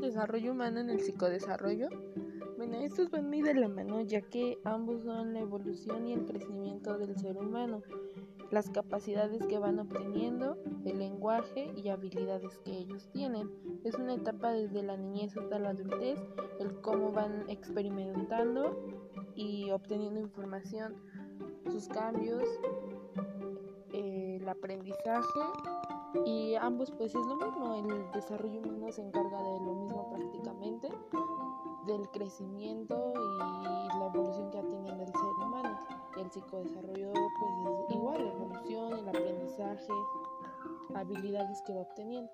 desarrollo humano en el psicodesarrollo. Bueno, estos van muy de la mano ya que ambos son la evolución y el crecimiento del ser humano, las capacidades que van obteniendo, el lenguaje y habilidades que ellos tienen. Es una etapa desde la niñez hasta la adultez, el cómo van experimentando y obteniendo información, sus cambios, el aprendizaje y ambos pues es lo mismo, el desarrollo humano se encarga de lo mismo prácticamente, del crecimiento y la evolución que ha tenido el ser humano. El psicodesarrollo pues es igual, la evolución, el aprendizaje, habilidades que va obteniendo.